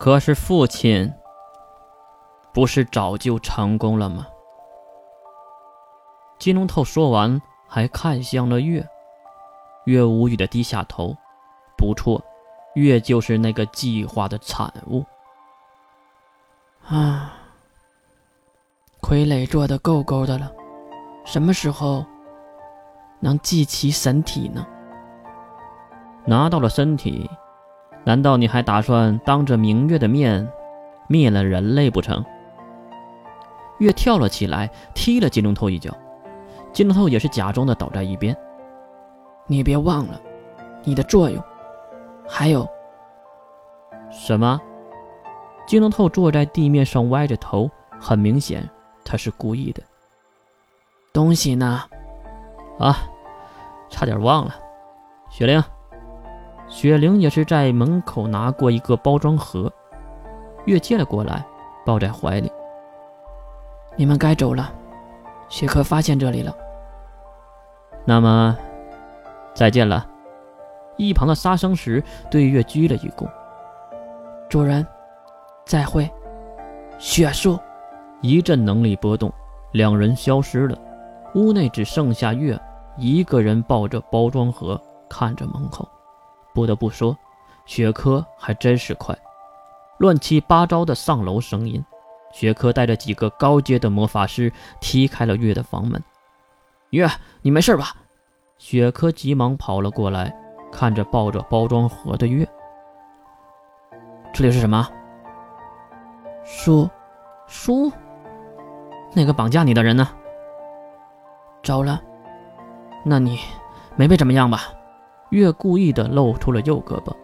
可是父亲不是早就成功了吗？金龙头说完，还看向了月。月无语的低下头。不错，月就是那个计划的产物。啊，傀儡做的够够的了，什么时候能祭其神体呢？拿到了身体，难道你还打算当着明月的面灭了人类不成？月跳了起来，踢了金龙头一脚。金龙头也是假装的倒在一边。你别忘了你的作用。还有什么？金龙头坐在地面上，歪着头，很明显他是故意的。东西呢？啊，差点忘了。雪玲，雪玲也是在门口拿过一个包装盒，月接了过来，抱在怀里。你们该走了，雪珂发现这里了。那么，再见了。一旁的杀生石对月鞠了一躬：“主人，再会。”雪树一阵能力波动，两人消失了。屋内只剩下月一个人抱着包装盒，看着门口。不得不说，雪珂还真是快。乱七八糟的上楼声音，雪珂带着几个高阶的魔法师踢开了月的房门。月，你没事吧？雪珂急忙跑了过来。看着抱着包装盒的月，这里是什么？书，书？那个绑架你的人呢？走了。那你没被怎么样吧？月故意的露出了右胳膊，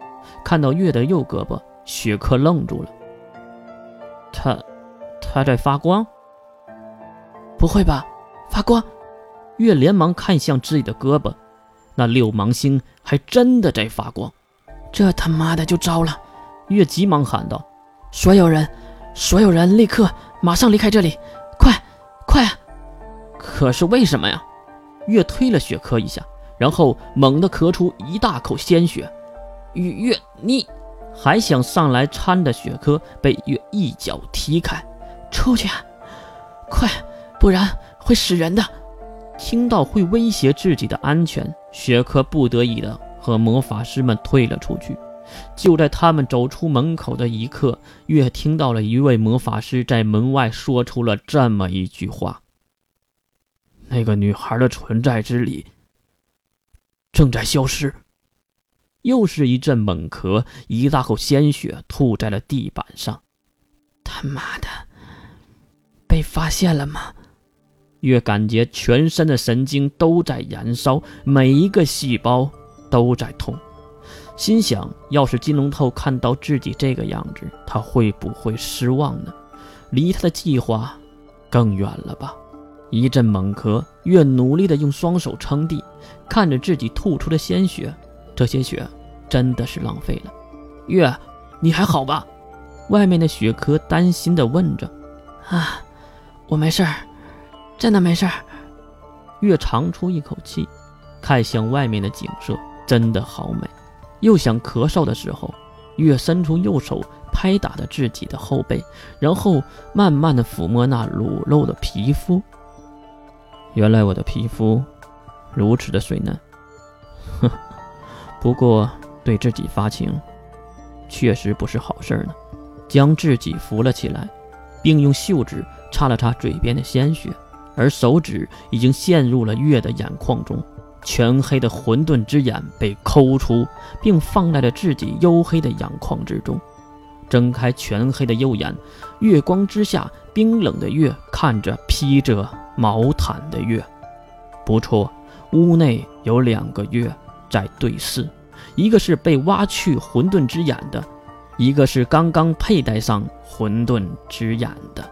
看到月的右胳膊，雪珂愣住了。他，他在发光？不会吧，发光？月连忙看向自己的胳膊。那六芒星还真的在发光，这他妈的就糟了！月急忙喊道：“所有人，所有人，立刻马上离开这里，快，快啊！”可是为什么呀？月推了雪珂一下，然后猛地咳出一大口鲜血。月月，你还想上来搀的雪珂被月一脚踢开，出去，快，不然会死人的。听到会威胁自己的安全，雪珂不得已的和魔法师们退了出去。就在他们走出门口的一刻，月听到了一位魔法师在门外说出了这么一句话：“那个女孩的存在之力正在消失。”又是一阵猛咳，一大口鲜血吐在了地板上。他妈的，被发现了吗？越感觉全身的神经都在燃烧，每一个细胞都在痛，心想：要是金龙头看到自己这个样子，他会不会失望呢？离他的计划更远了吧？一阵猛咳，越努力的用双手撑地，看着自己吐出的鲜血，这些血真的是浪费了。月，你还好吧？外面的雪珂担心地问着。啊，我没事儿。真的没事儿。月长出一口气，看向外面的景色，真的好美。又想咳嗽的时候，月伸出右手拍打着自己的后背，然后慢慢的抚摸那裸露的皮肤。原来我的皮肤如此的水嫩。哼，不过对自己发情，确实不是好事呢。将自己扶了起来，并用袖子擦了擦嘴边的鲜血。而手指已经陷入了月的眼眶中，全黑的混沌之眼被抠出，并放在了自己黝黑的眼眶之中。睁开全黑的右眼，月光之下，冰冷的月看着披着毛毯的月。不错，屋内有两个月在对视，一个是被挖去混沌之眼的，一个是刚刚佩戴上混沌之眼的。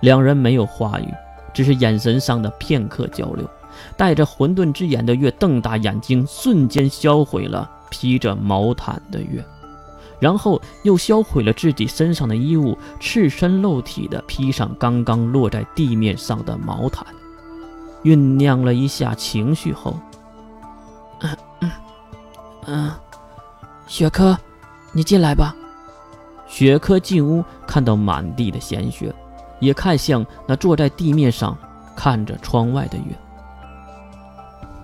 两人没有话语。只是眼神上的片刻交流，带着混沌之眼的月瞪大眼睛，瞬间销毁了披着毛毯的月，然后又销毁了自己身上的衣物，赤身露体的披上刚刚落在地面上的毛毯。酝酿了一下情绪后，嗯嗯嗯，雪珂，你进来吧。雪珂进屋，看到满地的鲜血，也看向那坐在地面上看着窗外的月。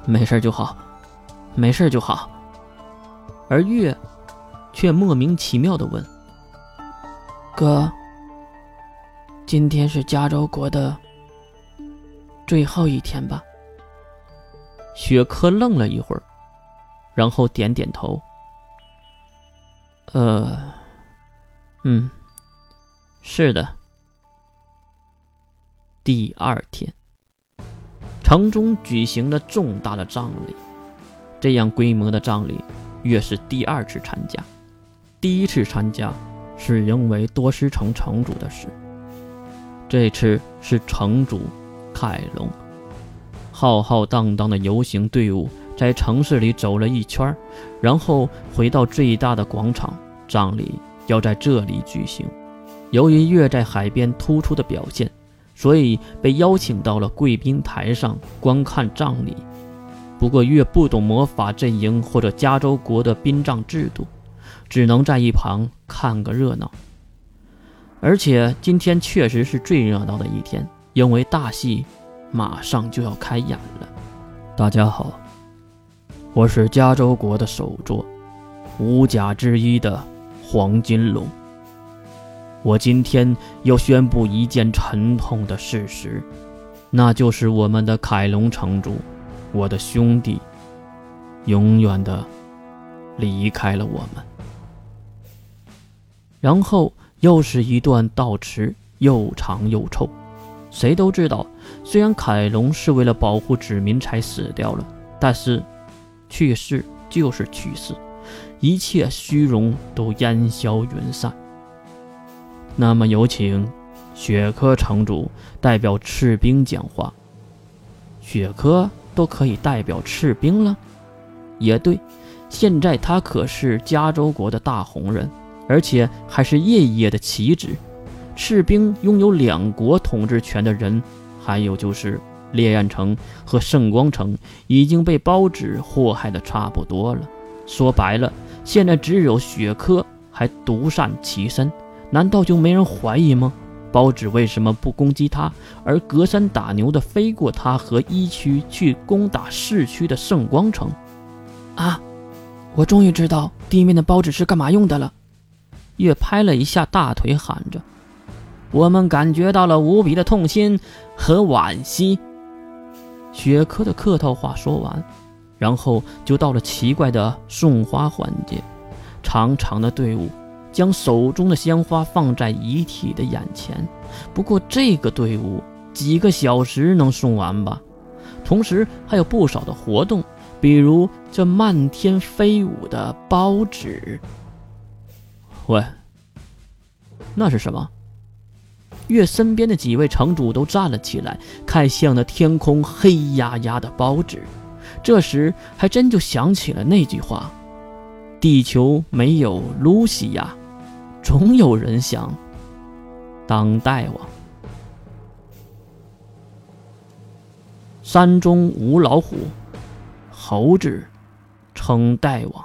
没事就好，没事就好。而月却莫名其妙的问：“哥，今天是加州国的最后一天吧？”雪珂愣了一会儿，然后点点头：“呃，嗯，是的。”第二天，城中举行了重大的葬礼。这样规模的葬礼，越是第二次参加。第一次参加是因为多施城城主的事，这次是城主凯龙。浩浩荡荡的游行队伍在城市里走了一圈，然后回到最大的广场。葬礼要在这里举行。由于月在海边突出的表现，所以被邀请到了贵宾台上观看葬礼。不过月不懂魔法阵营或者加州国的殡葬制度，只能在一旁看个热闹。而且今天确实是最热闹的一天，因为大戏。马上就要开演了。大家好，我是加州国的首座五甲之一的黄金龙。我今天要宣布一件沉痛的事实，那就是我们的凯龙城主，我的兄弟，永远的离开了我们。然后又是一段悼词，又长又臭。谁都知道，虽然凯龙是为了保护子民才死掉了，但是去世就是去世，一切虚荣都烟消云散。那么有请雪珂城主代表赤兵讲话。雪珂都可以代表赤兵了，也对，现在他可是加州国的大红人，而且还是夜夜的旗帜。赤兵拥有两国统治权的人，还有就是烈焰城和圣光城已经被包子祸害的差不多了。说白了，现在只有雪珂还独善其身，难道就没人怀疑吗？包子为什么不攻击他，而隔山打牛的飞过他和一区去攻打市区的圣光城？啊！我终于知道地面的包子是干嘛用的了。月拍了一下大腿，喊着。我们感觉到了无比的痛心和惋惜。雪珂的客套话说完，然后就到了奇怪的送花环节。长长的队伍将手中的鲜花放在遗体的眼前。不过这个队伍几个小时能送完吧？同时还有不少的活动，比如这漫天飞舞的包纸。喂，那是什么？月身边的几位城主都站了起来，看向那天空黑压压的包纸。这时，还真就想起了那句话：“地球没有露西亚，总有人想当大王。”山中无老虎，猴子称大王。